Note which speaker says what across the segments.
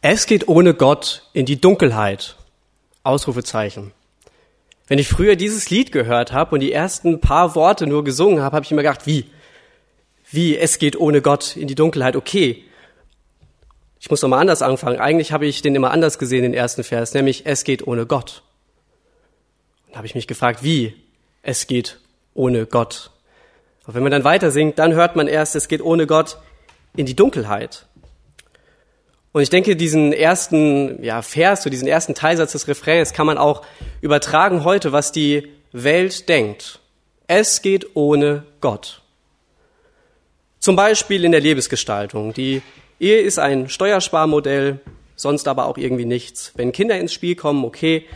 Speaker 1: Es geht ohne Gott in die Dunkelheit. Ausrufezeichen. Wenn ich früher dieses Lied gehört habe und die ersten paar Worte nur gesungen habe, habe ich immer gedacht, wie? Wie, es geht ohne Gott in die Dunkelheit. Okay. Ich muss nochmal anders anfangen. Eigentlich habe ich den immer anders gesehen, den ersten Vers, nämlich es geht ohne Gott. Und habe ich mich gefragt, wie? Es geht ohne Gott. Und wenn man dann weiter singt, dann hört man erst, es geht ohne Gott in die Dunkelheit. Und ich denke, diesen ersten ja, Vers, so diesen ersten Teilsatz des Refrains kann man auch übertragen heute, was die Welt denkt. Es geht ohne Gott. Zum Beispiel in der Lebensgestaltung. Die Ehe ist ein Steuersparmodell, sonst aber auch irgendwie nichts. Wenn Kinder ins Spiel kommen, okay,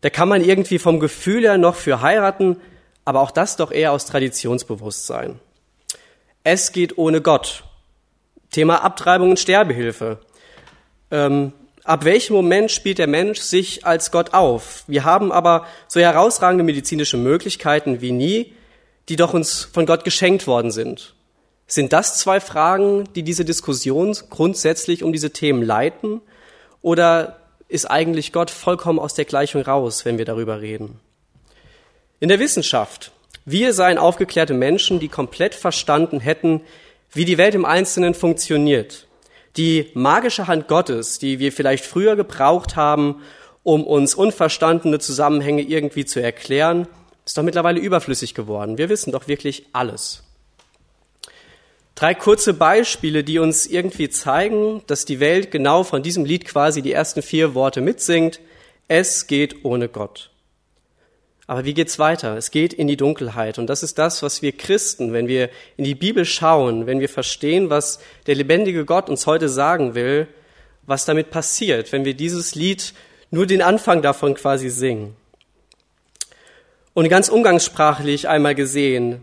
Speaker 1: da kann man irgendwie vom Gefühl her noch für heiraten, aber auch das doch eher aus Traditionsbewusstsein. Es geht ohne Gott. Thema Abtreibung und Sterbehilfe. Ähm, ab welchem Moment spielt der Mensch sich als Gott auf? Wir haben aber so herausragende medizinische Möglichkeiten wie nie, die doch uns von Gott geschenkt worden sind. Sind das zwei Fragen, die diese Diskussion grundsätzlich um diese Themen leiten? Oder ist eigentlich Gott vollkommen aus der Gleichung raus, wenn wir darüber reden? In der Wissenschaft. Wir seien aufgeklärte Menschen, die komplett verstanden hätten, wie die Welt im Einzelnen funktioniert die magische Hand Gottes, die wir vielleicht früher gebraucht haben, um uns unverstandene Zusammenhänge irgendwie zu erklären, ist doch mittlerweile überflüssig geworden. Wir wissen doch wirklich alles. Drei kurze Beispiele, die uns irgendwie zeigen, dass die Welt genau von diesem Lied quasi die ersten vier Worte mitsingt. Es geht ohne Gott. Aber wie geht's weiter? Es geht in die Dunkelheit. Und das ist das, was wir Christen, wenn wir in die Bibel schauen, wenn wir verstehen, was der lebendige Gott uns heute sagen will, was damit passiert, wenn wir dieses Lied nur den Anfang davon quasi singen. Und ganz umgangssprachlich einmal gesehen,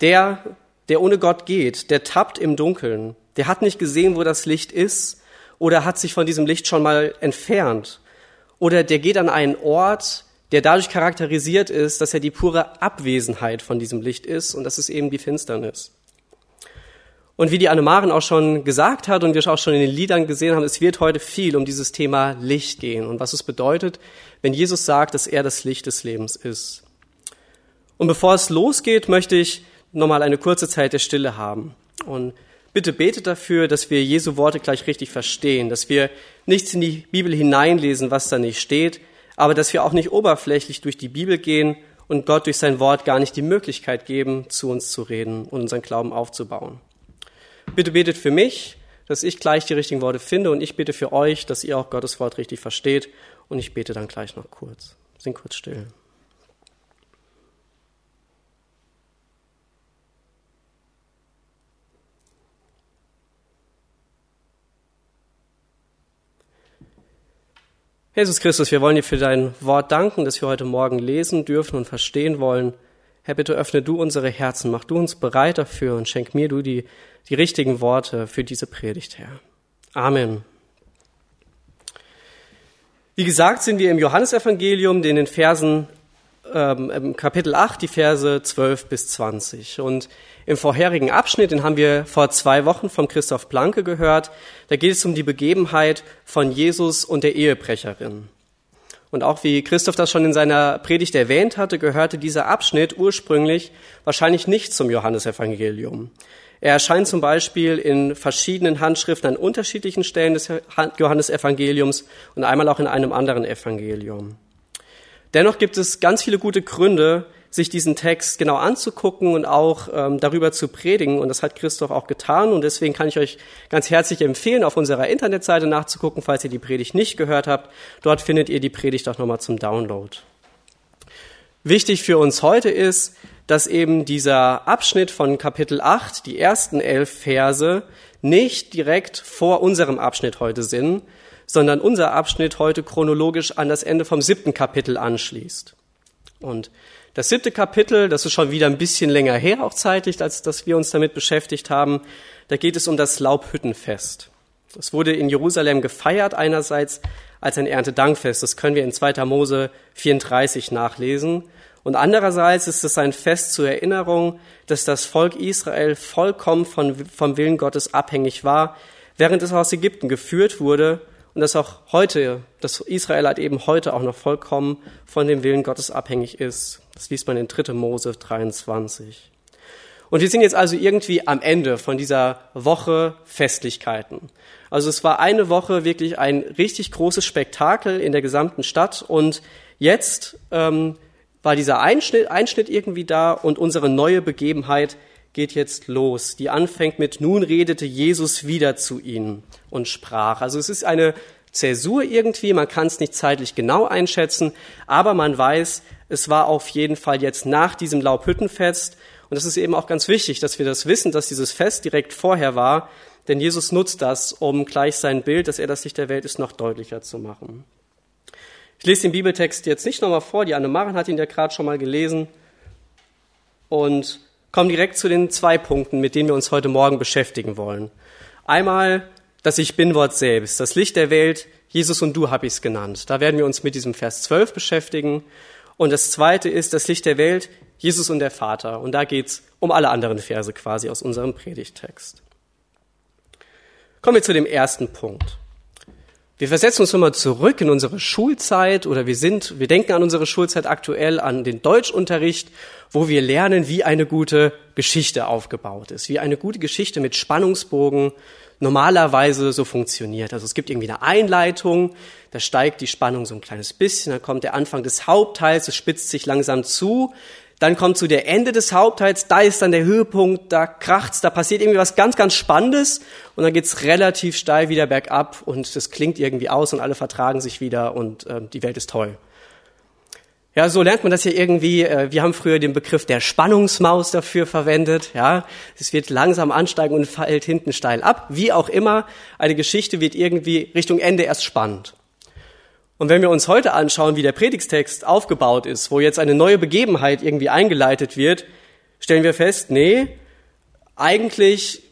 Speaker 1: der, der ohne Gott geht, der tappt im Dunkeln, der hat nicht gesehen, wo das Licht ist, oder hat sich von diesem Licht schon mal entfernt, oder der geht an einen Ort, der dadurch charakterisiert ist, dass er die pure Abwesenheit von diesem Licht ist und das ist eben die Finsternis. Und wie die Annemaren auch schon gesagt hat und wir auch schon in den Liedern gesehen haben, es wird heute viel um dieses Thema Licht gehen und was es bedeutet, wenn Jesus sagt, dass er das Licht des Lebens ist. Und bevor es losgeht, möchte ich nochmal eine kurze Zeit der Stille haben. Und bitte betet dafür, dass wir Jesu Worte gleich richtig verstehen, dass wir nichts in die Bibel hineinlesen, was da nicht steht, aber dass wir auch nicht oberflächlich durch die Bibel gehen und Gott durch sein Wort gar nicht die Möglichkeit geben, zu uns zu reden und unseren Glauben aufzubauen. Bitte betet für mich, dass ich gleich die richtigen Worte finde und ich bitte für euch, dass ihr auch Gottes Wort richtig versteht und ich bete dann gleich noch kurz. Sind kurz still. Jesus Christus, wir wollen dir für dein Wort danken, dass wir heute Morgen lesen dürfen und verstehen wollen. Herr, bitte öffne du unsere Herzen, mach du uns bereit dafür und schenk mir du die, die richtigen Worte für diese Predigt, Herr. Amen. Wie gesagt, sind wir im Johannesevangelium, in den Versen ähm, Kapitel 8, die Verse 12 bis 20. Und im vorherigen Abschnitt, den haben wir vor zwei Wochen vom Christoph Blanke gehört, da geht es um die Begebenheit von Jesus und der Ehebrecherin. Und auch wie Christoph das schon in seiner Predigt erwähnt hatte, gehörte dieser Abschnitt ursprünglich wahrscheinlich nicht zum Johannesevangelium. Er erscheint zum Beispiel in verschiedenen Handschriften an unterschiedlichen Stellen des Johannesevangeliums und einmal auch in einem anderen Evangelium. Dennoch gibt es ganz viele gute Gründe, sich diesen Text genau anzugucken und auch ähm, darüber zu predigen. Und das hat Christoph auch getan. Und deswegen kann ich euch ganz herzlich empfehlen, auf unserer Internetseite nachzugucken, falls ihr die Predigt nicht gehört habt. Dort findet ihr die Predigt auch nochmal zum Download. Wichtig für uns heute ist, dass eben dieser Abschnitt von Kapitel 8, die ersten elf Verse, nicht direkt vor unserem Abschnitt heute sind, sondern unser Abschnitt heute chronologisch an das Ende vom siebten Kapitel anschließt. Und das siebte Kapitel, das ist schon wieder ein bisschen länger her, auch zeitlich, als dass wir uns damit beschäftigt haben. Da geht es um das Laubhüttenfest. Das wurde in Jerusalem gefeiert, einerseits als ein Erntedankfest. Das können wir in 2. Mose 34 nachlesen. Und andererseits ist es ein Fest zur Erinnerung, dass das Volk Israel vollkommen von, vom Willen Gottes abhängig war, während es aus Ägypten geführt wurde und dass auch heute, dass Israel halt eben heute auch noch vollkommen von dem Willen Gottes abhängig ist. Das liest man in 3. Mose 23. Und wir sind jetzt also irgendwie am Ende von dieser Woche Festlichkeiten. Also es war eine Woche wirklich ein richtig großes Spektakel in der gesamten Stadt und jetzt ähm, war dieser Einschnitt, Einschnitt irgendwie da und unsere neue Begebenheit geht jetzt los. Die anfängt mit, nun redete Jesus wieder zu ihnen und sprach. Also es ist eine Zäsur irgendwie, man kann es nicht zeitlich genau einschätzen, aber man weiß, es war auf jeden Fall jetzt nach diesem Laubhüttenfest und es ist eben auch ganz wichtig, dass wir das wissen, dass dieses Fest direkt vorher war, denn Jesus nutzt das, um gleich sein Bild, dass er das Licht der Welt ist, noch deutlicher zu machen. Ich lese den Bibeltext jetzt nicht nochmal vor, die Anne-Maren hat ihn ja gerade schon mal gelesen und komme direkt zu den zwei Punkten, mit denen wir uns heute Morgen beschäftigen wollen. Einmal das Ich Bin-Wort selbst, das Licht der Welt, Jesus und du habe ich es genannt. Da werden wir uns mit diesem Vers 12 beschäftigen. Und das zweite ist das Licht der Welt, Jesus und der Vater. Und da geht's um alle anderen Verse quasi aus unserem Predigtext. Kommen wir zu dem ersten Punkt. Wir versetzen uns nochmal zurück in unsere Schulzeit oder wir sind, wir denken an unsere Schulzeit aktuell, an den Deutschunterricht, wo wir lernen, wie eine gute Geschichte aufgebaut ist, wie eine gute Geschichte mit Spannungsbogen normalerweise so funktioniert. Also es gibt irgendwie eine Einleitung, da steigt die Spannung so ein kleines bisschen, dann kommt der Anfang des Hauptteils, es spitzt sich langsam zu, dann kommt zu der Ende des Hauptteils, da ist dann der Höhepunkt, da kracht's, da passiert irgendwie was ganz, ganz Spannendes und dann geht's relativ steil wieder bergab und das klingt irgendwie aus und alle vertragen sich wieder und äh, die Welt ist toll. Ja, so lernt man das ja irgendwie. Äh, wir haben früher den Begriff der Spannungsmaus dafür verwendet. Ja, es wird langsam ansteigen und fällt hinten steil ab. Wie auch immer, eine Geschichte wird irgendwie Richtung Ende erst spannend. Und wenn wir uns heute anschauen, wie der Predigstext aufgebaut ist, wo jetzt eine neue Begebenheit irgendwie eingeleitet wird, stellen wir fest, nee, eigentlich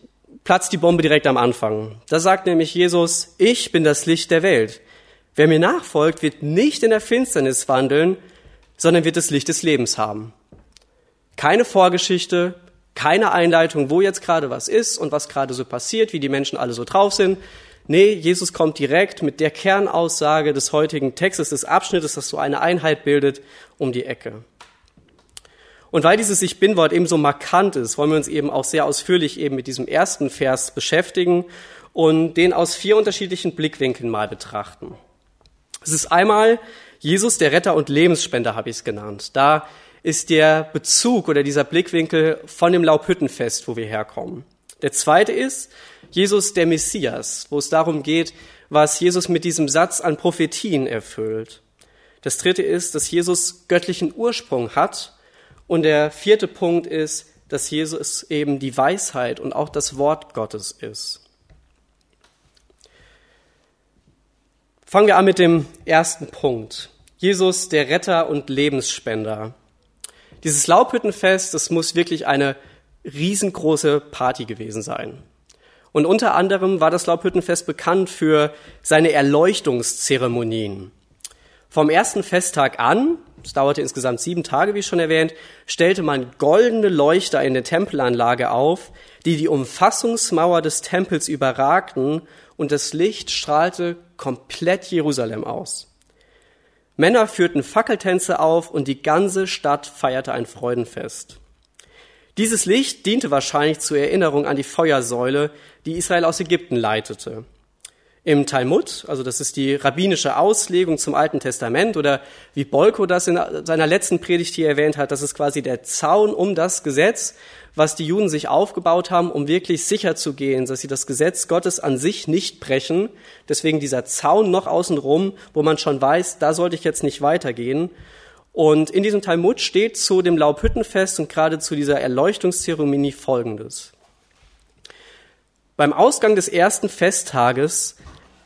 Speaker 1: platzt die Bombe direkt am Anfang. Da sagt nämlich Jesus, ich bin das Licht der Welt. Wer mir nachfolgt, wird nicht in der Finsternis wandeln, sondern wird das Licht des Lebens haben. Keine Vorgeschichte, keine Einleitung, wo jetzt gerade was ist und was gerade so passiert, wie die Menschen alle so drauf sind, Nee, Jesus kommt direkt mit der Kernaussage des heutigen Textes, des Abschnittes, das so eine Einheit bildet, um die Ecke. Und weil dieses Ich Bin-Wort eben so markant ist, wollen wir uns eben auch sehr ausführlich eben mit diesem ersten Vers beschäftigen und den aus vier unterschiedlichen Blickwinkeln mal betrachten. Es ist einmal Jesus, der Retter und Lebensspender, habe ich es genannt. Da ist der Bezug oder dieser Blickwinkel von dem Laubhüttenfest, wo wir herkommen. Der zweite ist, Jesus der Messias, wo es darum geht, was Jesus mit diesem Satz an Prophetien erfüllt. Das dritte ist, dass Jesus göttlichen Ursprung hat. Und der vierte Punkt ist, dass Jesus eben die Weisheit und auch das Wort Gottes ist. Fangen wir an mit dem ersten Punkt. Jesus, der Retter und Lebensspender. Dieses Laubhüttenfest, das muss wirklich eine riesengroße Party gewesen sein. Und unter anderem war das Laubhüttenfest bekannt für seine Erleuchtungszeremonien. Vom ersten Festtag an, es dauerte insgesamt sieben Tage, wie schon erwähnt, stellte man goldene Leuchter in der Tempelanlage auf, die die Umfassungsmauer des Tempels überragten und das Licht strahlte komplett Jerusalem aus. Männer führten Fackeltänze auf und die ganze Stadt feierte ein Freudenfest. Dieses Licht diente wahrscheinlich zur Erinnerung an die Feuersäule, die Israel aus Ägypten leitete. Im Talmud, also das ist die rabbinische Auslegung zum Alten Testament oder wie Bolko das in seiner letzten Predigt hier erwähnt hat, das ist quasi der Zaun um das Gesetz, was die Juden sich aufgebaut haben, um wirklich sicher zu gehen, dass sie das Gesetz Gottes an sich nicht brechen. Deswegen dieser Zaun noch außenrum, wo man schon weiß, da sollte ich jetzt nicht weitergehen. Und in diesem Talmud steht zu dem Laubhüttenfest und gerade zu dieser Erleuchtungszeremonie Folgendes. Beim Ausgang des ersten Festtages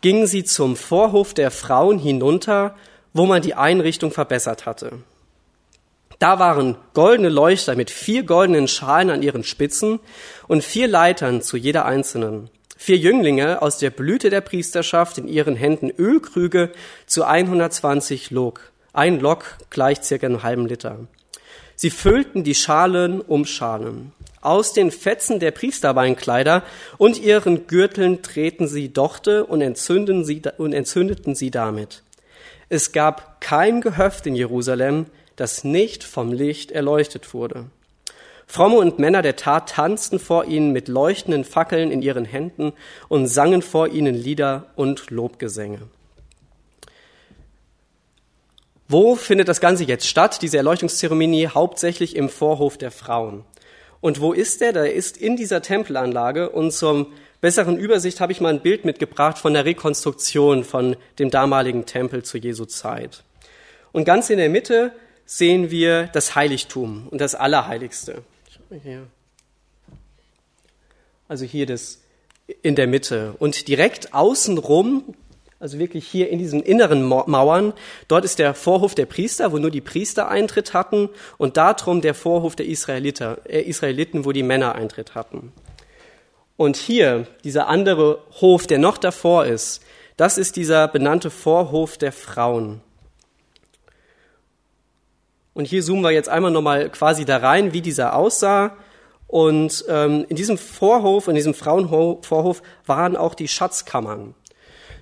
Speaker 1: gingen sie zum Vorhof der Frauen hinunter, wo man die Einrichtung verbessert hatte. Da waren goldene Leuchter mit vier goldenen Schalen an ihren Spitzen und vier Leitern zu jeder einzelnen. Vier Jünglinge aus der Blüte der Priesterschaft in ihren Händen Ölkrüge zu 120 Log. Ein Lok gleicht circa einem halben Liter. Sie füllten die Schalen um Schalen. Aus den Fetzen der Priesterbeinkleider und ihren Gürteln treten sie Dochte und, entzünden sie, und entzündeten sie damit. Es gab kein Gehöft in Jerusalem, das nicht vom Licht erleuchtet wurde. Fromme und Männer der Tat tanzten vor ihnen mit leuchtenden Fackeln in ihren Händen und sangen vor ihnen Lieder und Lobgesänge. Wo findet das Ganze jetzt statt, diese Erleuchtungszeremonie? Hauptsächlich im Vorhof der Frauen. Und wo ist der? Der ist in dieser Tempelanlage und zum besseren Übersicht habe ich mal ein Bild mitgebracht von der Rekonstruktion von dem damaligen Tempel zu Jesu Zeit. Und ganz in der Mitte sehen wir das Heiligtum und das Allerheiligste. Also hier das in der Mitte. Und direkt außenrum also wirklich hier in diesen inneren Mauern. Dort ist der Vorhof der Priester, wo nur die Priester Eintritt hatten und darum der Vorhof der Israeliter, äh, Israeliten, wo die Männer Eintritt hatten. Und hier, dieser andere Hof, der noch davor ist, das ist dieser benannte Vorhof der Frauen. Und hier zoomen wir jetzt einmal nochmal quasi da rein, wie dieser aussah. Und ähm, in diesem Vorhof, in diesem Frauenvorhof waren auch die Schatzkammern.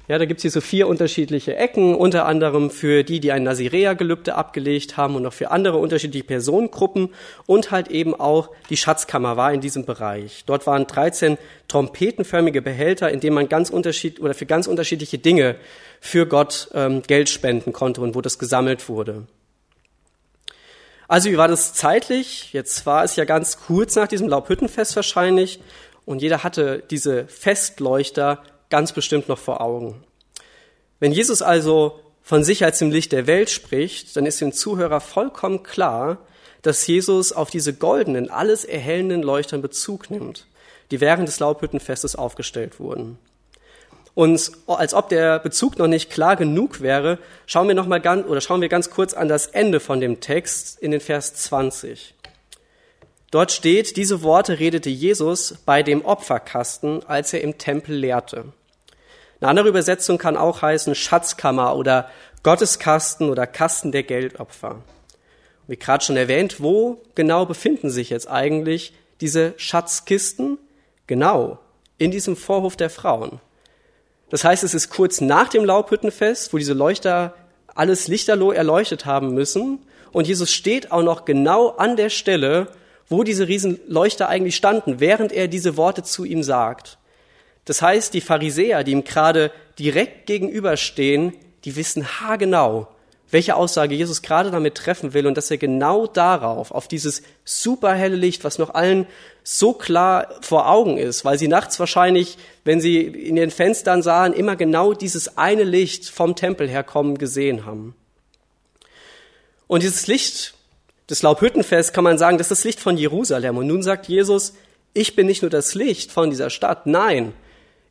Speaker 1: Ja, da gibt's hier so vier unterschiedliche Ecken, unter anderem für die, die ein Nazirea-Gelübde abgelegt haben und noch für andere unterschiedliche Personengruppen und halt eben auch die Schatzkammer war in diesem Bereich. Dort waren 13 trompetenförmige Behälter, in denen man ganz unterschied oder für ganz unterschiedliche Dinge für Gott ähm, Geld spenden konnte und wo das gesammelt wurde. Also wie war das zeitlich? Jetzt war es ja ganz kurz nach diesem Laubhüttenfest wahrscheinlich und jeder hatte diese Festleuchter ganz bestimmt noch vor Augen. Wenn Jesus also von sich als dem Licht der Welt spricht, dann ist dem Zuhörer vollkommen klar, dass Jesus auf diese goldenen, alles erhellenden Leuchtern Bezug nimmt, die während des Laubhüttenfestes aufgestellt wurden. Und als ob der Bezug noch nicht klar genug wäre, schauen wir noch mal ganz, oder schauen wir ganz kurz an das Ende von dem Text in den Vers 20. Dort steht, diese Worte redete Jesus bei dem Opferkasten, als er im Tempel lehrte. Eine andere Übersetzung kann auch heißen Schatzkammer oder Gotteskasten oder Kasten der Geldopfer. Wie gerade schon erwähnt, wo genau befinden sich jetzt eigentlich diese Schatzkisten? Genau, in diesem Vorhof der Frauen. Das heißt, es ist kurz nach dem Laubhüttenfest, wo diese Leuchter alles lichterloh erleuchtet haben müssen. Und Jesus steht auch noch genau an der Stelle, wo diese Riesenleuchter eigentlich standen, während er diese Worte zu ihm sagt. Das heißt, die Pharisäer, die ihm gerade direkt gegenüberstehen, die wissen haargenau, welche Aussage Jesus gerade damit treffen will und dass er genau darauf, auf dieses superhelle Licht, was noch allen so klar vor Augen ist, weil sie nachts wahrscheinlich, wenn sie in den Fenstern sahen, immer genau dieses eine Licht vom Tempel herkommen gesehen haben. Und dieses Licht des Laubhüttenfest kann man sagen, das ist das Licht von Jerusalem. Und nun sagt Jesus, ich bin nicht nur das Licht von dieser Stadt, nein,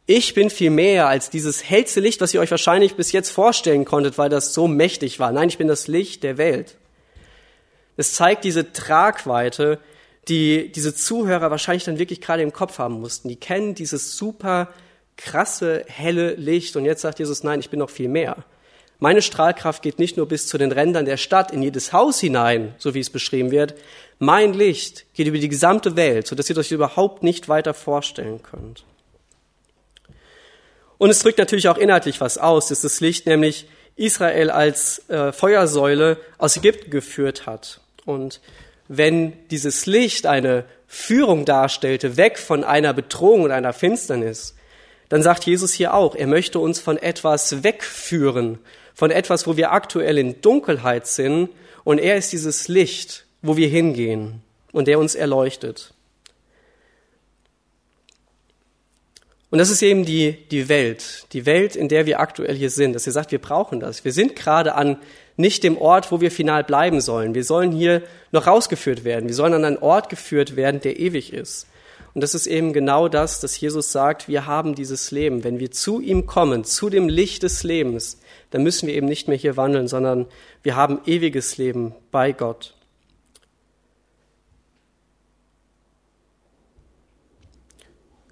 Speaker 1: ich bin viel mehr als dieses hellste Licht, was ihr euch wahrscheinlich bis jetzt vorstellen konntet, weil das so mächtig war. Nein, ich bin das Licht der Welt. Es zeigt diese Tragweite, die diese Zuhörer wahrscheinlich dann wirklich gerade im Kopf haben mussten. Die kennen dieses super krasse, helle Licht. Und jetzt sagt Jesus, nein, ich bin noch viel mehr. Meine Strahlkraft geht nicht nur bis zu den Rändern der Stadt, in jedes Haus hinein, so wie es beschrieben wird. Mein Licht geht über die gesamte Welt, sodass ihr euch überhaupt nicht weiter vorstellen könnt. Und es drückt natürlich auch inhaltlich was aus, dass das Licht nämlich Israel als äh, Feuersäule aus Ägypten geführt hat. Und wenn dieses Licht eine Führung darstellte, weg von einer Bedrohung und einer Finsternis, dann sagt Jesus hier auch, er möchte uns von etwas wegführen, von etwas, wo wir aktuell in Dunkelheit sind, und er ist dieses Licht, wo wir hingehen und der uns erleuchtet. Und das ist eben die, die Welt, die Welt, in der wir aktuell hier sind, dass ihr sagt, wir brauchen das. Wir sind gerade an nicht dem Ort, wo wir final bleiben sollen. Wir sollen hier noch rausgeführt werden. Wir sollen an einen Ort geführt werden, der ewig ist. Und das ist eben genau das, dass Jesus sagt, wir haben dieses Leben. Wenn wir zu ihm kommen, zu dem Licht des Lebens, dann müssen wir eben nicht mehr hier wandeln, sondern wir haben ewiges Leben bei Gott.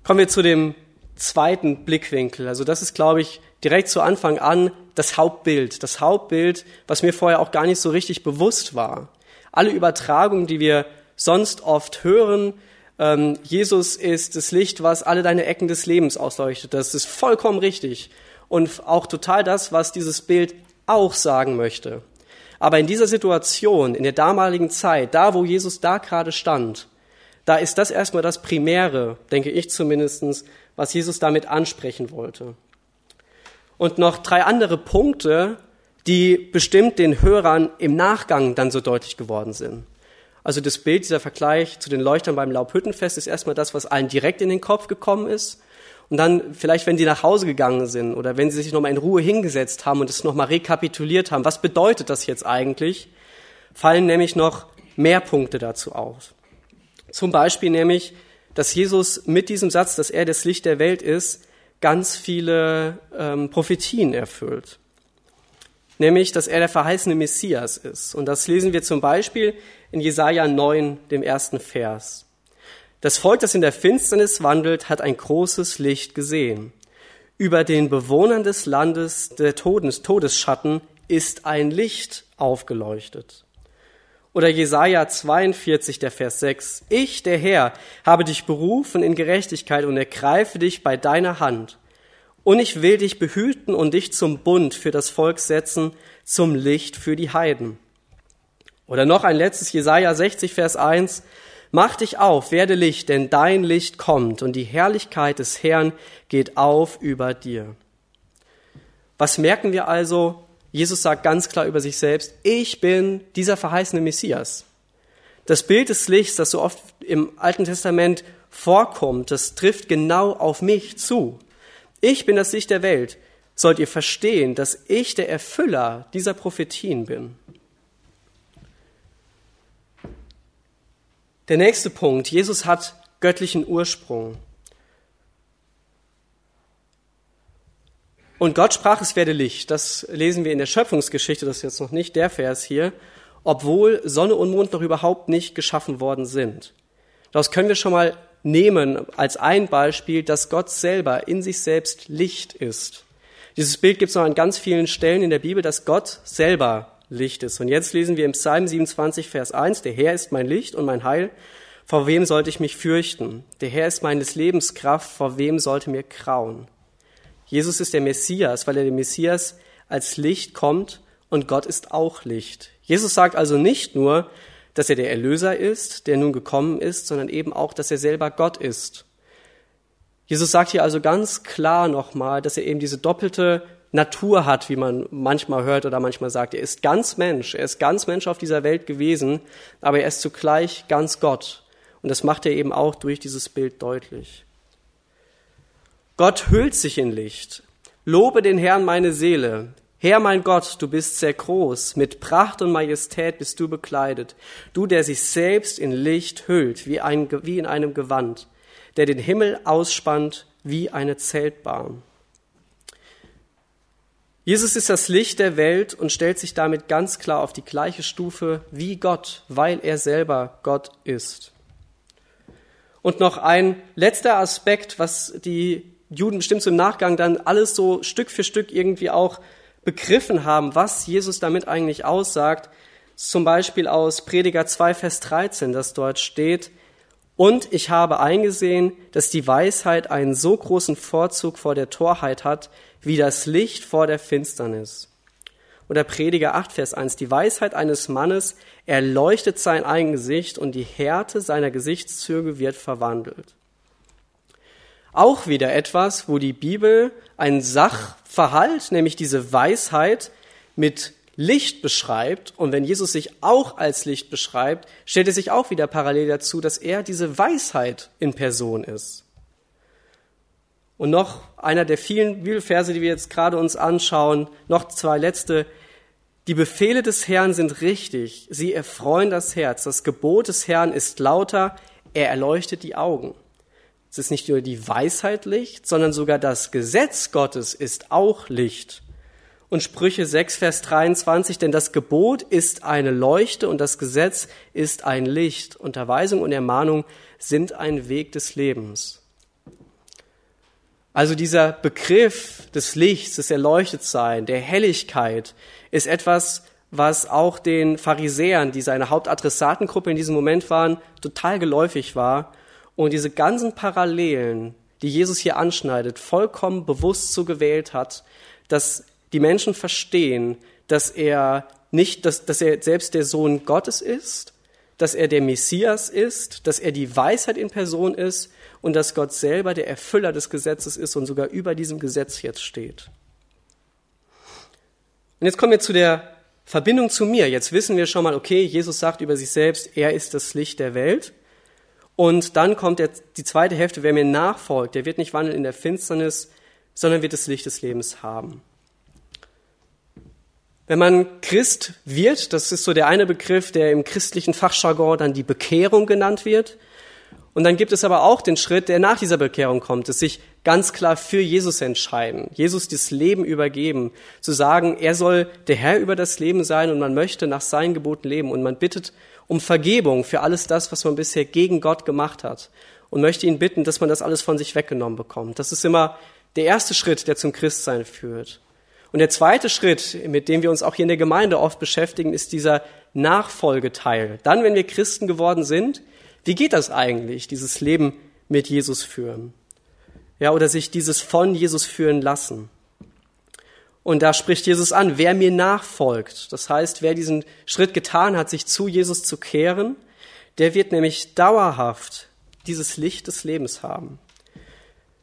Speaker 1: Kommen wir zu dem zweiten Blickwinkel. Also das ist, glaube ich, direkt zu Anfang an das Hauptbild. Das Hauptbild, was mir vorher auch gar nicht so richtig bewusst war. Alle Übertragungen, die wir sonst oft hören, ähm, Jesus ist das Licht, was alle deine Ecken des Lebens ausleuchtet. Das ist vollkommen richtig und auch total das, was dieses Bild auch sagen möchte. Aber in dieser Situation, in der damaligen Zeit, da wo Jesus da gerade stand, da ist das erstmal das Primäre, denke ich zumindestens, was Jesus damit ansprechen wollte. Und noch drei andere Punkte, die bestimmt den Hörern im Nachgang dann so deutlich geworden sind. Also das Bild, dieser Vergleich zu den Leuchtern beim Laubhüttenfest ist erstmal das, was allen direkt in den Kopf gekommen ist. Und dann vielleicht, wenn sie nach Hause gegangen sind oder wenn sie sich nochmal in Ruhe hingesetzt haben und es nochmal rekapituliert haben, was bedeutet das jetzt eigentlich, fallen nämlich noch mehr Punkte dazu auf. Zum Beispiel nämlich, dass Jesus mit diesem Satz, dass er das Licht der Welt ist, ganz viele ähm, Prophetien erfüllt. Nämlich, dass er der verheißene Messias ist. Und das lesen wir zum Beispiel in Jesaja 9, dem ersten Vers. Das Volk, das in der Finsternis wandelt, hat ein großes Licht gesehen. Über den Bewohnern des Landes der Todes, Todesschatten ist ein Licht aufgeleuchtet. Oder Jesaja 42, der Vers 6. Ich, der Herr, habe dich berufen in Gerechtigkeit und ergreife dich bei deiner Hand. Und ich will dich behüten und dich zum Bund für das Volk setzen, zum Licht für die Heiden. Oder noch ein letztes Jesaja 60, Vers 1. Mach dich auf, werde Licht, denn dein Licht kommt und die Herrlichkeit des Herrn geht auf über dir. Was merken wir also? Jesus sagt ganz klar über sich selbst, ich bin dieser verheißene Messias. Das Bild des Lichts, das so oft im Alten Testament vorkommt, das trifft genau auf mich zu. Ich bin das Licht der Welt. Sollt ihr verstehen, dass ich der Erfüller dieser Prophetien bin. Der nächste Punkt. Jesus hat göttlichen Ursprung. Und Gott sprach, es werde Licht. Das lesen wir in der Schöpfungsgeschichte, das ist jetzt noch nicht der Vers hier, obwohl Sonne und Mond noch überhaupt nicht geschaffen worden sind. Das können wir schon mal nehmen als ein Beispiel, dass Gott selber in sich selbst Licht ist. Dieses Bild gibt es noch an ganz vielen Stellen in der Bibel, dass Gott selber Licht ist. Und jetzt lesen wir im Psalm 27, Vers 1, der Herr ist mein Licht und mein Heil. Vor wem sollte ich mich fürchten? Der Herr ist meines Lebens Kraft. Vor wem sollte mir grauen? Jesus ist der Messias, weil er der Messias als Licht kommt und Gott ist auch Licht. Jesus sagt also nicht nur, dass er der Erlöser ist, der nun gekommen ist, sondern eben auch, dass er selber Gott ist. Jesus sagt hier also ganz klar nochmal, dass er eben diese doppelte Natur hat, wie man manchmal hört oder manchmal sagt. Er ist ganz Mensch, er ist ganz Mensch auf dieser Welt gewesen, aber er ist zugleich ganz Gott. Und das macht er eben auch durch dieses Bild deutlich. Gott hüllt sich in Licht. Lobe den Herrn meine Seele. Herr mein Gott, du bist sehr groß, mit Pracht und Majestät bist du bekleidet, du, der sich selbst in Licht hüllt, wie, ein, wie in einem Gewand, der den Himmel ausspannt wie eine Zeltbahn. Jesus ist das Licht der Welt und stellt sich damit ganz klar auf die gleiche Stufe wie Gott, weil er selber Gott ist. Und noch ein letzter Aspekt, was die Juden bestimmt so im Nachgang dann alles so Stück für Stück irgendwie auch begriffen haben, was Jesus damit eigentlich aussagt. Zum Beispiel aus Prediger 2, Vers 13, das dort steht, und ich habe eingesehen, dass die Weisheit einen so großen Vorzug vor der Torheit hat, wie das Licht vor der Finsternis. Oder Prediger 8, Vers 1. Die Weisheit eines Mannes erleuchtet sein Eigengesicht und die Härte seiner Gesichtszüge wird verwandelt. Auch wieder etwas, wo die Bibel einen Sachverhalt, nämlich diese Weisheit, mit Licht beschreibt. Und wenn Jesus sich auch als Licht beschreibt, stellt er sich auch wieder parallel dazu, dass er diese Weisheit in Person ist. Und noch einer der vielen Bibelverse, die wir jetzt gerade uns anschauen, noch zwei letzte. Die Befehle des Herrn sind richtig, sie erfreuen das Herz. Das Gebot des Herrn ist lauter, er erleuchtet die Augen. Es ist nicht nur die Weisheit Licht, sondern sogar das Gesetz Gottes ist auch Licht. Und Sprüche 6, Vers 23, denn das Gebot ist eine Leuchte und das Gesetz ist ein Licht. Unterweisung und Ermahnung sind ein Weg des Lebens. Also dieser Begriff des Lichts, des Erleuchtetsein, der Helligkeit ist etwas, was auch den Pharisäern, die seine Hauptadressatengruppe in diesem Moment waren, total geläufig war und diese ganzen Parallelen, die Jesus hier anschneidet, vollkommen bewusst so gewählt hat, dass die Menschen verstehen, dass er nicht, dass, dass er selbst der Sohn Gottes ist, dass er der Messias ist, dass er die Weisheit in Person ist und dass Gott selber der Erfüller des Gesetzes ist und sogar über diesem Gesetz jetzt steht. Und jetzt kommen wir zu der Verbindung zu mir. Jetzt wissen wir schon mal, okay, Jesus sagt über sich selbst, er ist das Licht der Welt. Und dann kommt der, die zweite Hälfte, wer mir nachfolgt, der wird nicht wandeln in der Finsternis, sondern wird das Licht des Lebens haben. Wenn man Christ wird, das ist so der eine Begriff, der im christlichen Fachjargon dann die Bekehrung genannt wird. Und dann gibt es aber auch den Schritt, der nach dieser Bekehrung kommt, es sich ganz klar für Jesus entscheiden, Jesus das Leben übergeben, zu sagen, er soll der Herr über das Leben sein und man möchte nach seinen Geboten leben und man bittet um Vergebung für alles das, was man bisher gegen Gott gemacht hat und möchte ihn bitten, dass man das alles von sich weggenommen bekommt. Das ist immer der erste Schritt, der zum Christsein führt. Und der zweite Schritt, mit dem wir uns auch hier in der Gemeinde oft beschäftigen, ist dieser Nachfolgeteil. Dann, wenn wir Christen geworden sind, wie geht das eigentlich, dieses Leben mit Jesus führen? Ja, oder sich dieses von Jesus führen lassen. Und da spricht Jesus an, wer mir nachfolgt. Das heißt, wer diesen Schritt getan hat, sich zu Jesus zu kehren, der wird nämlich dauerhaft dieses Licht des Lebens haben.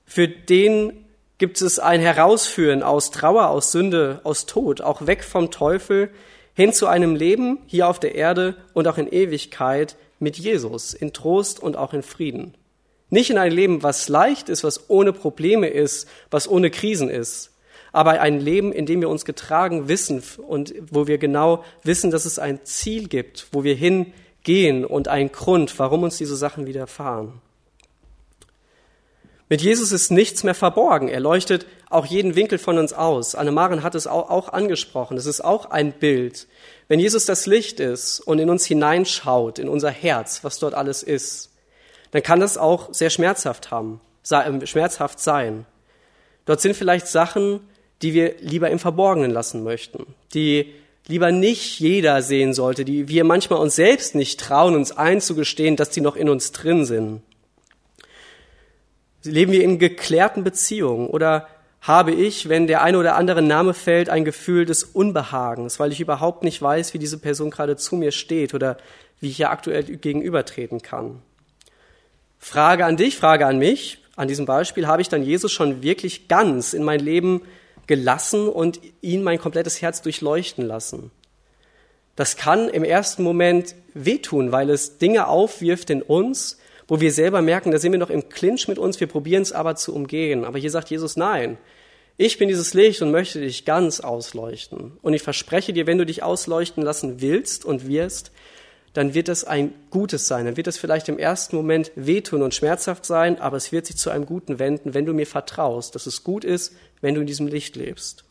Speaker 1: Für den gibt es ein Herausführen aus Trauer, aus Sünde, aus Tod, auch weg vom Teufel, hin zu einem Leben hier auf der Erde und auch in Ewigkeit mit Jesus, in Trost und auch in Frieden. Nicht in ein Leben, was leicht ist, was ohne Probleme ist, was ohne Krisen ist, aber ein Leben, in dem wir uns getragen wissen und wo wir genau wissen, dass es ein Ziel gibt, wo wir hingehen und einen Grund, warum uns diese Sachen widerfahren. Mit Jesus ist nichts mehr verborgen. Er leuchtet auch jeden Winkel von uns aus. Annemaren hat es auch angesprochen. Es ist auch ein Bild. Wenn Jesus das Licht ist und in uns hineinschaut, in unser Herz, was dort alles ist, dann kann das auch sehr schmerzhaft haben, ähm, schmerzhaft sein. Dort sind vielleicht Sachen, die wir lieber im Verborgenen lassen möchten, die lieber nicht jeder sehen sollte, die wir manchmal uns selbst nicht trauen, uns einzugestehen, dass die noch in uns drin sind. Leben wir in geklärten Beziehungen oder habe ich, wenn der eine oder andere Name fällt, ein Gefühl des Unbehagens, weil ich überhaupt nicht weiß, wie diese Person gerade zu mir steht oder wie ich ihr aktuell gegenübertreten kann. Frage an dich, Frage an mich. An diesem Beispiel habe ich dann Jesus schon wirklich ganz in mein Leben gelassen und ihn mein komplettes Herz durchleuchten lassen. Das kann im ersten Moment wehtun, weil es Dinge aufwirft in uns, wo wir selber merken, da sind wir noch im Clinch mit uns, wir probieren es aber zu umgehen. Aber hier sagt Jesus, nein, ich bin dieses Licht und möchte dich ganz ausleuchten. Und ich verspreche dir, wenn du dich ausleuchten lassen willst und wirst, dann wird es ein Gutes sein. Dann wird es vielleicht im ersten Moment wehtun und schmerzhaft sein, aber es wird sich zu einem Guten wenden, wenn du mir vertraust, dass es gut ist, wenn du in diesem Licht lebst.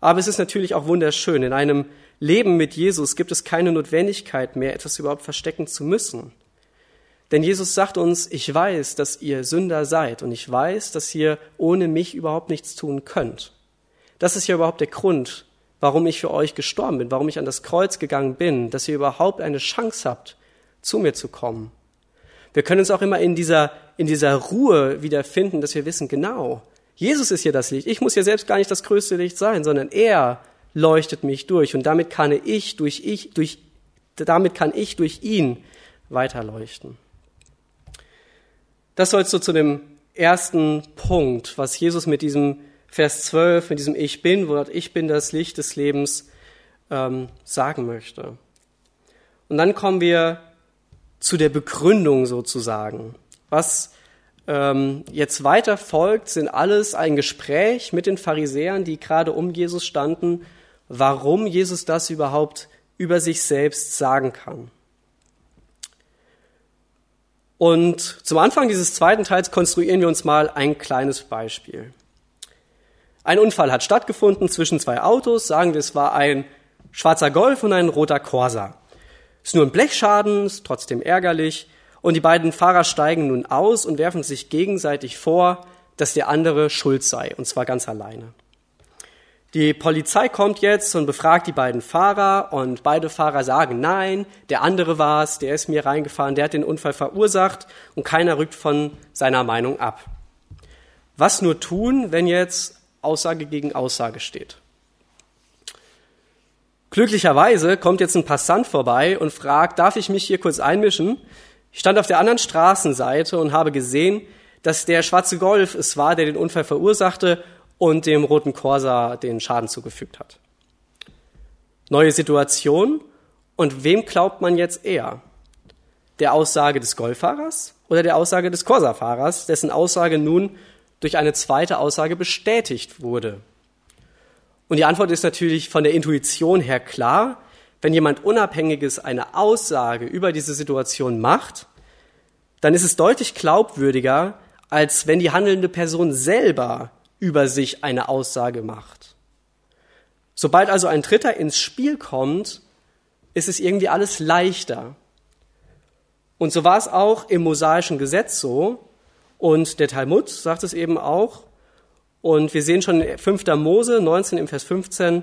Speaker 1: Aber es ist natürlich auch wunderschön. In einem Leben mit Jesus gibt es keine Notwendigkeit mehr, etwas überhaupt verstecken zu müssen. Denn Jesus sagt uns, ich weiß, dass ihr Sünder seid und ich weiß, dass ihr ohne mich überhaupt nichts tun könnt. Das ist ja überhaupt der Grund, warum ich für euch gestorben bin, warum ich an das Kreuz gegangen bin, dass ihr überhaupt eine Chance habt, zu mir zu kommen. Wir können uns auch immer in dieser, in dieser Ruhe wiederfinden, dass wir wissen, genau, Jesus ist hier das Licht. Ich muss ja selbst gar nicht das größte Licht sein, sondern er leuchtet mich durch und damit kann ich durch ich, durch, damit kann ich durch ihn weiterleuchten. Das sollst du zu dem ersten Punkt, was Jesus mit diesem Vers 12, mit diesem Ich bin, Wort Ich bin das Licht des Lebens ähm, sagen möchte. Und dann kommen wir zu der Begründung sozusagen. Was ähm, jetzt weiter folgt, sind alles ein Gespräch mit den Pharisäern, die gerade um Jesus standen, warum Jesus das überhaupt über sich selbst sagen kann. Und zum Anfang dieses zweiten Teils konstruieren wir uns mal ein kleines Beispiel. Ein Unfall hat stattgefunden zwischen zwei Autos, sagen wir, es war ein schwarzer Golf und ein roter Corsa. Ist nur ein Blechschaden, ist trotzdem ärgerlich, und die beiden Fahrer steigen nun aus und werfen sich gegenseitig vor, dass der andere schuld sei, und zwar ganz alleine. Die Polizei kommt jetzt und befragt die beiden Fahrer und beide Fahrer sagen nein, der andere war's, der ist mir reingefahren, der hat den Unfall verursacht und keiner rückt von seiner Meinung ab. Was nur tun, wenn jetzt Aussage gegen Aussage steht? Glücklicherweise kommt jetzt ein Passant vorbei und fragt, darf ich mich hier kurz einmischen? Ich stand auf der anderen Straßenseite und habe gesehen, dass der schwarze Golf es war, der den Unfall verursachte und dem roten Corsa den Schaden zugefügt hat. Neue Situation. Und wem glaubt man jetzt eher? Der Aussage des Golffahrers oder der Aussage des Corsa-Fahrers, dessen Aussage nun durch eine zweite Aussage bestätigt wurde? Und die Antwort ist natürlich von der Intuition her klar. Wenn jemand Unabhängiges eine Aussage über diese Situation macht, dann ist es deutlich glaubwürdiger, als wenn die handelnde Person selber über sich eine Aussage macht. Sobald also ein Dritter ins Spiel kommt, ist es irgendwie alles leichter. Und so war es auch im mosaischen Gesetz so. Und der Talmud sagt es eben auch. Und wir sehen schon in 5. Mose 19 im Vers 15,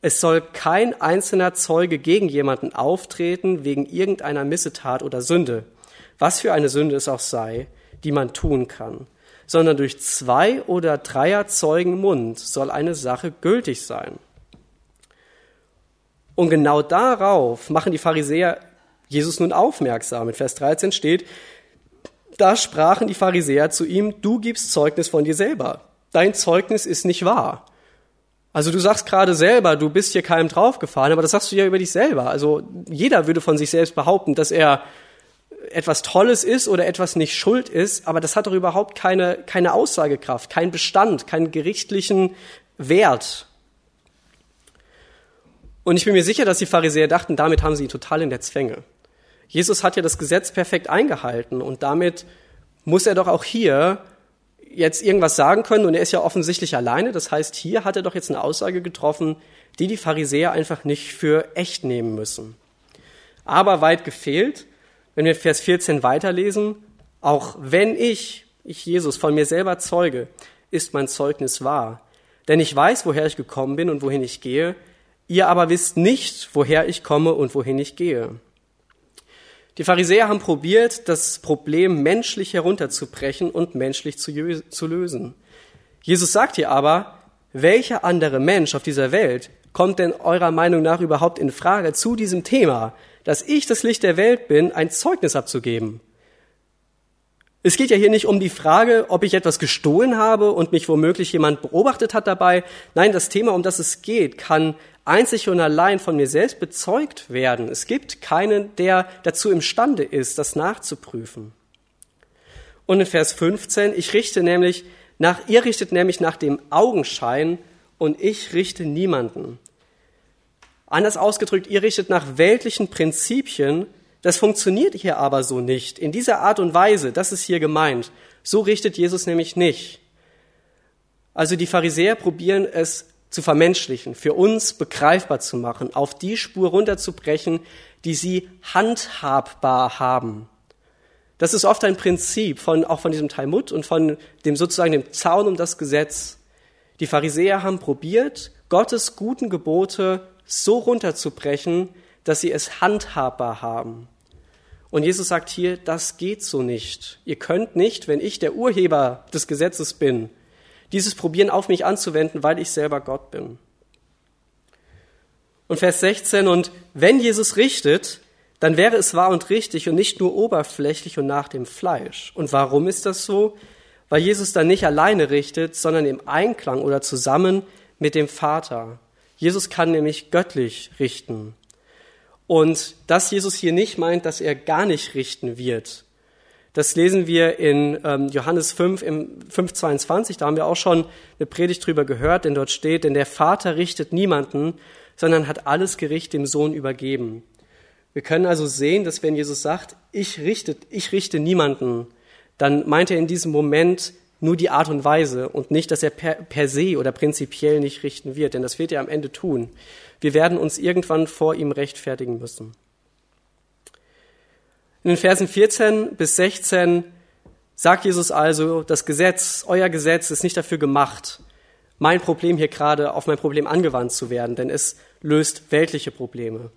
Speaker 1: es soll kein einzelner Zeuge gegen jemanden auftreten wegen irgendeiner Missetat oder Sünde, was für eine Sünde es auch sei, die man tun kann sondern durch zwei oder dreier Zeugen Mund soll eine Sache gültig sein. Und genau darauf machen die Pharisäer Jesus nun aufmerksam. In Vers 13 steht, da sprachen die Pharisäer zu ihm, du gibst Zeugnis von dir selber. Dein Zeugnis ist nicht wahr. Also du sagst gerade selber, du bist hier keinem draufgefahren, aber das sagst du ja über dich selber. Also jeder würde von sich selbst behaupten, dass er etwas Tolles ist oder etwas nicht schuld ist, aber das hat doch überhaupt keine, keine Aussagekraft, keinen Bestand, keinen gerichtlichen Wert. Und ich bin mir sicher, dass die Pharisäer dachten, damit haben sie ihn total in der Zwänge. Jesus hat ja das Gesetz perfekt eingehalten und damit muss er doch auch hier jetzt irgendwas sagen können und er ist ja offensichtlich alleine. Das heißt, hier hat er doch jetzt eine Aussage getroffen, die die Pharisäer einfach nicht für echt nehmen müssen. Aber weit gefehlt, wenn wir Vers 14 weiterlesen, auch wenn ich, ich Jesus, von mir selber zeuge, ist mein Zeugnis wahr. Denn ich weiß, woher ich gekommen bin und wohin ich gehe, ihr aber wisst nicht, woher ich komme und wohin ich gehe. Die Pharisäer haben probiert, das Problem menschlich herunterzubrechen und menschlich zu, lösen. Jesus sagt hier aber, welcher andere Mensch auf dieser Welt kommt denn eurer Meinung nach überhaupt in Frage zu diesem Thema, dass ich das Licht der Welt bin, ein Zeugnis abzugeben. Es geht ja hier nicht um die Frage, ob ich etwas gestohlen habe und mich womöglich jemand beobachtet hat dabei. Nein, das Thema, um das es geht, kann einzig und allein von mir selbst bezeugt werden. Es gibt keinen, der dazu imstande ist, das nachzuprüfen. Und in Vers 15, ich richte nämlich nach, ihr richtet nämlich nach dem Augenschein und ich richte niemanden. Anders ausgedrückt, ihr richtet nach weltlichen Prinzipien, das funktioniert hier aber so nicht. In dieser Art und Weise, das ist hier gemeint. So richtet Jesus nämlich nicht. Also die Pharisäer probieren es zu vermenschlichen, für uns begreifbar zu machen, auf die Spur runterzubrechen, die sie handhabbar haben. Das ist oft ein Prinzip von, auch von diesem Talmud und von dem sozusagen dem Zaun um das Gesetz. Die Pharisäer haben probiert, Gottes guten Gebote so runterzubrechen, dass sie es handhabbar haben. Und Jesus sagt hier, das geht so nicht. Ihr könnt nicht, wenn ich der Urheber des Gesetzes bin, dieses probieren auf mich anzuwenden, weil ich selber Gott bin. Und Vers 16, und wenn Jesus richtet, dann wäre es wahr und richtig und nicht nur oberflächlich und nach dem Fleisch. Und warum ist das so? Weil Jesus dann nicht alleine richtet, sondern im Einklang oder zusammen mit dem Vater. Jesus kann nämlich göttlich richten. Und dass Jesus hier nicht meint, dass er gar nicht richten wird, das lesen wir in ähm, Johannes 5 im 5,22. Da haben wir auch schon eine Predigt drüber gehört, denn dort steht, denn der Vater richtet niemanden, sondern hat alles Gericht dem Sohn übergeben. Wir können also sehen, dass wenn Jesus sagt, ich richte, ich richte niemanden, dann meint er in diesem Moment nur die Art und Weise und nicht, dass er per, per se oder prinzipiell nicht richten wird, denn das wird er am Ende tun. Wir werden uns irgendwann vor ihm rechtfertigen müssen. In den Versen 14 bis 16 sagt Jesus also, das Gesetz, euer Gesetz ist nicht dafür gemacht, mein Problem hier gerade auf mein Problem angewandt zu werden, denn es löst weltliche Probleme.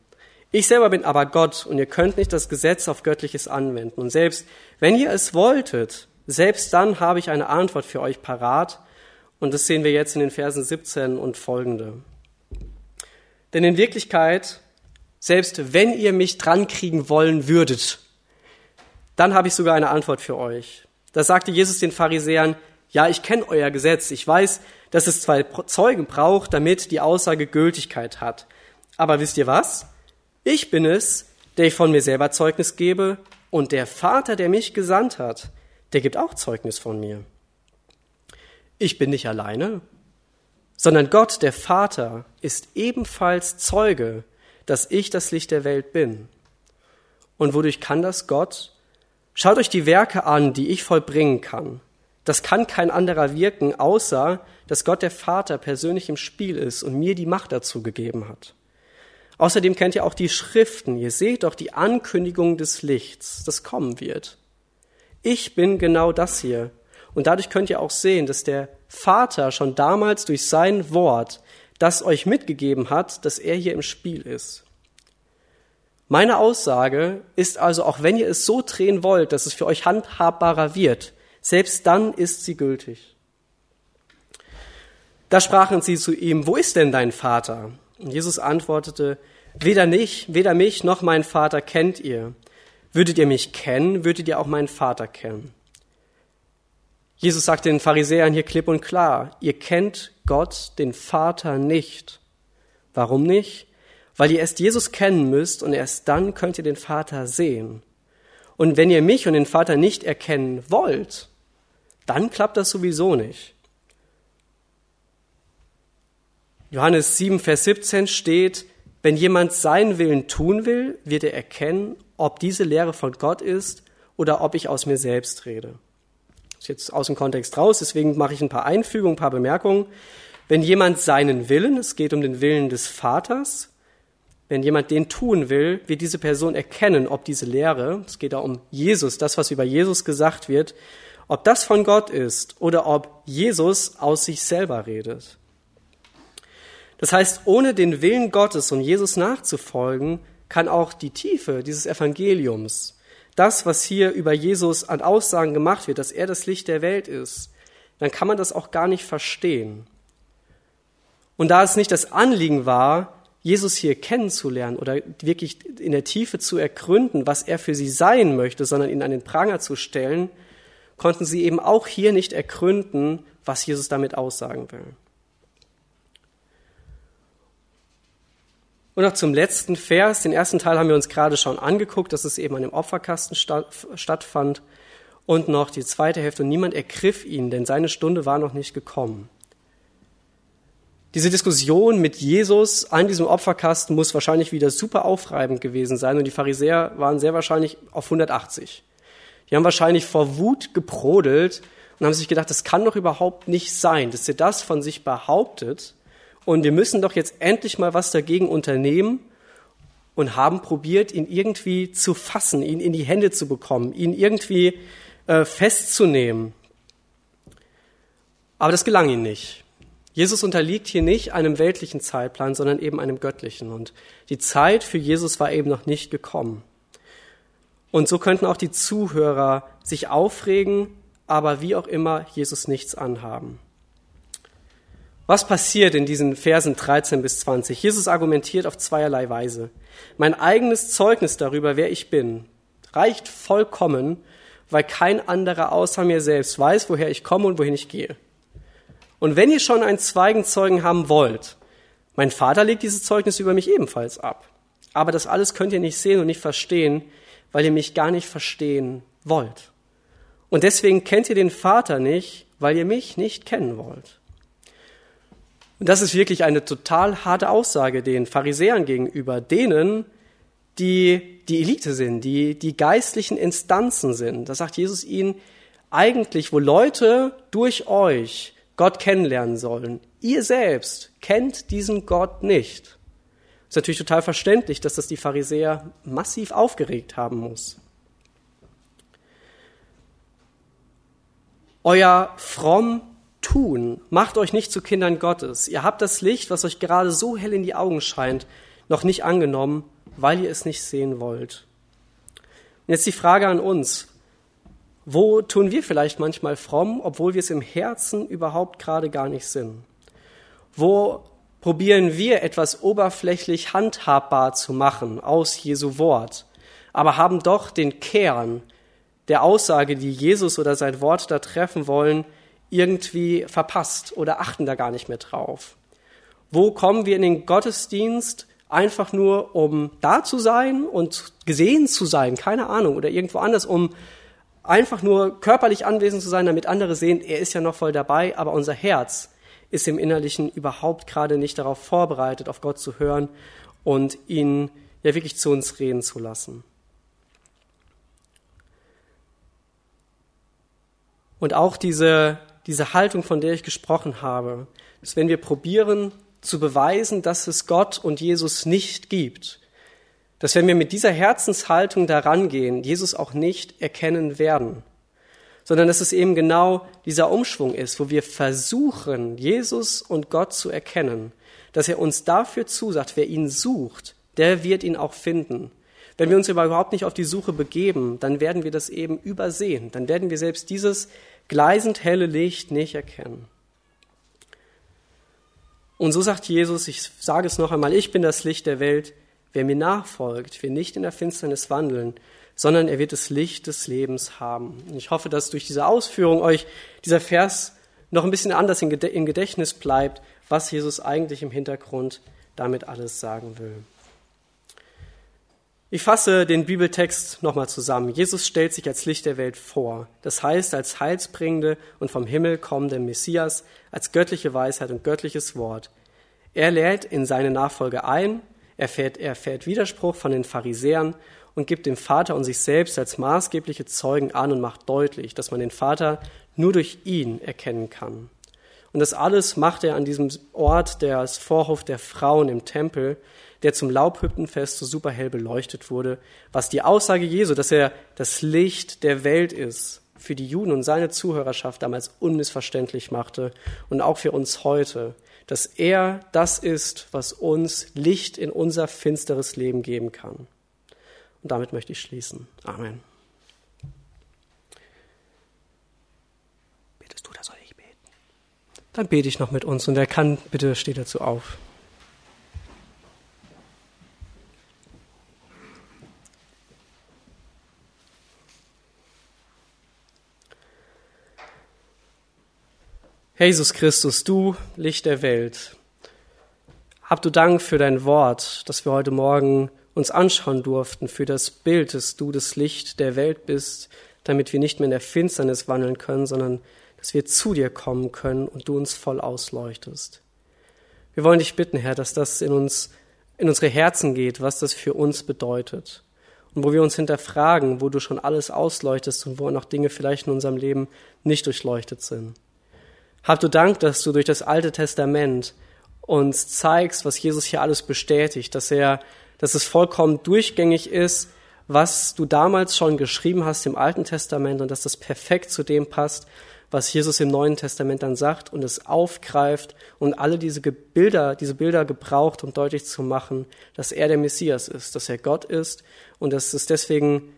Speaker 1: Ich selber bin aber Gott und ihr könnt nicht das Gesetz auf Göttliches anwenden. Und selbst wenn ihr es wolltet, selbst dann habe ich eine Antwort für euch parat. Und das sehen wir jetzt in den Versen 17 und folgende. Denn in Wirklichkeit, selbst wenn ihr mich drankriegen wollen würdet, dann habe ich sogar eine Antwort für euch. Da sagte Jesus den Pharisäern, ja, ich kenne euer Gesetz, ich weiß, dass es zwei Zeugen braucht, damit die Aussage Gültigkeit hat. Aber wisst ihr was? Ich bin es, der ich von mir selber Zeugnis gebe, und der Vater, der mich gesandt hat, der gibt auch Zeugnis von mir. Ich bin nicht alleine, sondern Gott, der Vater, ist ebenfalls Zeuge, dass ich das Licht der Welt bin. Und wodurch kann das Gott? Schaut euch die Werke an, die ich vollbringen kann. Das kann kein anderer wirken, außer dass Gott der Vater persönlich im Spiel ist und mir die Macht dazu gegeben hat. Außerdem kennt ihr auch die Schriften. Ihr seht doch die Ankündigung des Lichts, das kommen wird. Ich bin genau das hier. Und dadurch könnt ihr auch sehen, dass der Vater schon damals durch sein Wort das euch mitgegeben hat, dass er hier im Spiel ist. Meine Aussage ist also, auch wenn ihr es so drehen wollt, dass es für euch handhabbarer wird, selbst dann ist sie gültig. Da sprachen sie zu ihm, wo ist denn dein Vater? Und Jesus antwortete, weder mich, weder mich noch mein Vater kennt ihr. Würdet ihr mich kennen, würdet ihr auch meinen Vater kennen. Jesus sagt den Pharisäern hier klipp und klar, ihr kennt Gott, den Vater, nicht. Warum nicht? Weil ihr erst Jesus kennen müsst und erst dann könnt ihr den Vater sehen. Und wenn ihr mich und den Vater nicht erkennen wollt, dann klappt das sowieso nicht. Johannes 7, Vers 17 steht, wenn jemand seinen Willen tun will, wird er erkennen, ob diese Lehre von Gott ist oder ob ich aus mir selbst rede. Das ist jetzt aus dem Kontext raus, deswegen mache ich ein paar Einfügungen, ein paar Bemerkungen. Wenn jemand seinen Willen, es geht um den Willen des Vaters, wenn jemand den tun will, wird diese Person erkennen, ob diese Lehre, es geht da um Jesus, das, was über Jesus gesagt wird, ob das von Gott ist oder ob Jesus aus sich selber redet. Das heißt, ohne den Willen Gottes und Jesus nachzufolgen, kann auch die Tiefe dieses Evangeliums, das, was hier über Jesus an Aussagen gemacht wird, dass er das Licht der Welt ist, dann kann man das auch gar nicht verstehen. Und da es nicht das Anliegen war, Jesus hier kennenzulernen oder wirklich in der Tiefe zu ergründen, was er für sie sein möchte, sondern ihn an den Pranger zu stellen, konnten sie eben auch hier nicht ergründen, was Jesus damit aussagen will. Und noch zum letzten Vers. Den ersten Teil haben wir uns gerade schon angeguckt, dass es eben an dem Opferkasten stattfand. Und noch die zweite Hälfte. Und niemand ergriff ihn, denn seine Stunde war noch nicht gekommen. Diese Diskussion mit Jesus an diesem Opferkasten muss wahrscheinlich wieder super aufreibend gewesen sein. Und die Pharisäer waren sehr wahrscheinlich auf 180. Die haben wahrscheinlich vor Wut gebrodelt und haben sich gedacht, das kann doch überhaupt nicht sein, dass ihr das von sich behauptet und wir müssen doch jetzt endlich mal was dagegen unternehmen und haben probiert, ihn irgendwie zu fassen, ihn in die Hände zu bekommen, ihn irgendwie äh, festzunehmen. Aber das gelang ihnen nicht. Jesus unterliegt hier nicht einem weltlichen Zeitplan, sondern eben einem göttlichen. Und die Zeit für Jesus war eben noch nicht gekommen. Und so könnten auch die Zuhörer sich aufregen, aber wie auch immer Jesus nichts anhaben. Was passiert in diesen Versen 13 bis 20? Jesus argumentiert auf zweierlei Weise. Mein eigenes Zeugnis darüber, wer ich bin, reicht vollkommen, weil kein anderer außer mir selbst weiß, woher ich komme und wohin ich gehe. Und wenn ihr schon einen Zweigenzeugen haben wollt, mein Vater legt dieses Zeugnis über mich ebenfalls ab. Aber das alles könnt ihr nicht sehen und nicht verstehen, weil ihr mich gar nicht verstehen wollt. Und deswegen kennt ihr den Vater nicht, weil ihr mich nicht kennen wollt. Und das ist wirklich eine total harte Aussage den Pharisäern gegenüber, denen, die die Elite sind, die die geistlichen Instanzen sind. Da sagt Jesus ihnen eigentlich, wo Leute durch euch Gott kennenlernen sollen. Ihr selbst kennt diesen Gott nicht. Ist natürlich total verständlich, dass das die Pharisäer massiv aufgeregt haben muss. Euer fromm tun. Macht euch nicht zu Kindern Gottes. Ihr habt das Licht, was euch gerade so hell in die Augen scheint, noch nicht angenommen, weil ihr es nicht sehen wollt. Und jetzt die Frage an uns. Wo tun wir vielleicht manchmal fromm, obwohl wir es im Herzen überhaupt gerade gar nicht sind? Wo probieren wir etwas oberflächlich handhabbar zu machen aus Jesu Wort, aber haben doch den Kern der Aussage, die Jesus oder sein Wort da treffen wollen, irgendwie verpasst oder achten da gar nicht mehr drauf? Wo kommen wir in den Gottesdienst einfach nur, um da zu sein und gesehen zu sein, keine Ahnung, oder irgendwo anders, um einfach nur körperlich anwesend zu sein, damit andere sehen, er ist ja noch voll dabei, aber unser Herz ist im Innerlichen überhaupt gerade nicht darauf vorbereitet, auf Gott zu hören und ihn ja wirklich zu uns reden zu lassen. Und auch diese, diese Haltung, von der ich gesprochen habe, dass wenn wir probieren zu beweisen, dass es Gott und Jesus nicht gibt, dass wenn wir mit dieser Herzenshaltung daran gehen, Jesus auch nicht erkennen werden, sondern dass es eben genau dieser Umschwung ist, wo wir versuchen, Jesus und Gott zu erkennen, dass er uns dafür zusagt, wer ihn sucht, der wird ihn auch finden. Wenn wir uns überhaupt nicht auf die Suche begeben, dann werden wir das eben übersehen, dann werden wir selbst dieses gleisend helle Licht nicht erkennen. Und so sagt Jesus, ich sage es noch einmal, ich bin das Licht der Welt, wer mir nachfolgt, wird nicht in der Finsternis wandeln, sondern er wird das Licht des Lebens haben. Und ich hoffe, dass durch diese Ausführung euch dieser Vers noch ein bisschen anders im Gedächtnis bleibt, was Jesus eigentlich im Hintergrund damit alles sagen will. Ich fasse den Bibeltext nochmal zusammen. Jesus stellt sich als Licht der Welt vor. Das heißt, als heilsbringende und vom Himmel kommende Messias, als göttliche Weisheit und göttliches Wort. Er lädt in seine Nachfolge ein, er fährt, er fährt Widerspruch von den Pharisäern und gibt dem Vater und sich selbst als maßgebliche Zeugen an und macht deutlich, dass man den Vater nur durch ihn erkennen kann. Und das alles macht er an diesem Ort, der als Vorhof der Frauen im Tempel, der zum Laubhüppenfest so super hell beleuchtet wurde, was die Aussage Jesu, dass er das Licht der Welt ist, für die Juden und seine Zuhörerschaft damals unmissverständlich machte und auch für uns heute, dass er das ist, was uns Licht in unser finsteres Leben geben kann. Und damit möchte ich schließen. Amen. Betest du, da soll ich beten? Dann bete ich noch mit uns und wer kann, bitte steht dazu auf. Jesus Christus, du Licht der Welt, hab du Dank für dein Wort, das wir heute Morgen uns anschauen durften, für das Bild, dass du das Licht der Welt bist, damit wir nicht mehr in der Finsternis wandeln können, sondern dass wir zu dir kommen können und du uns voll ausleuchtest. Wir wollen dich bitten, Herr, dass das in uns, in unsere Herzen geht, was das für uns bedeutet. Und wo wir uns hinterfragen, wo du schon alles ausleuchtest und wo noch Dinge vielleicht in unserem Leben nicht durchleuchtet sind. Hab du Dank, dass du durch das Alte Testament uns zeigst, was Jesus hier alles bestätigt, dass er dass es vollkommen durchgängig ist, was du damals schon geschrieben hast im Alten Testament und dass das perfekt zu dem passt, was Jesus im Neuen Testament dann sagt und es aufgreift und alle diese Bilder, diese Bilder gebraucht, um deutlich zu machen, dass er der Messias ist, dass er Gott ist und dass es deswegen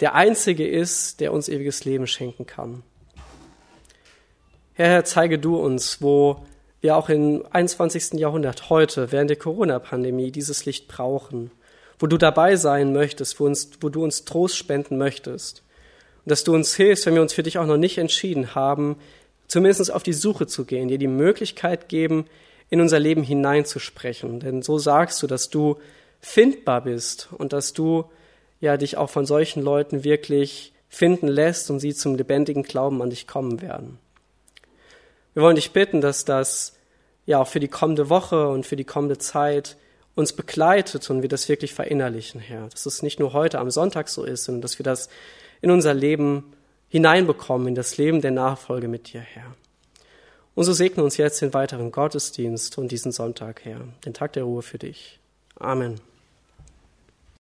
Speaker 1: der Einzige ist, der uns ewiges Leben schenken kann. Herr, zeige du uns, wo wir auch im 21. Jahrhundert heute während der Corona-Pandemie dieses Licht brauchen, wo du dabei sein möchtest, wo, uns, wo du uns Trost spenden möchtest und dass du uns hilfst, wenn wir uns für dich auch noch nicht entschieden haben, zumindest auf die Suche zu gehen, dir die Möglichkeit geben, in unser Leben hineinzusprechen. Denn so sagst du, dass du findbar bist und dass du ja dich auch von solchen Leuten wirklich finden lässt und sie zum lebendigen Glauben an dich kommen werden. Wir wollen dich bitten, dass das ja auch für die kommende Woche und für die kommende Zeit uns begleitet und wir das wirklich verinnerlichen, Herr. Dass es nicht nur heute am Sonntag so ist, sondern dass wir das in unser Leben hineinbekommen, in das Leben der Nachfolge mit dir, Herr. Und so segne uns jetzt den weiteren Gottesdienst und diesen Sonntag, Herr, den Tag der Ruhe für dich. Amen.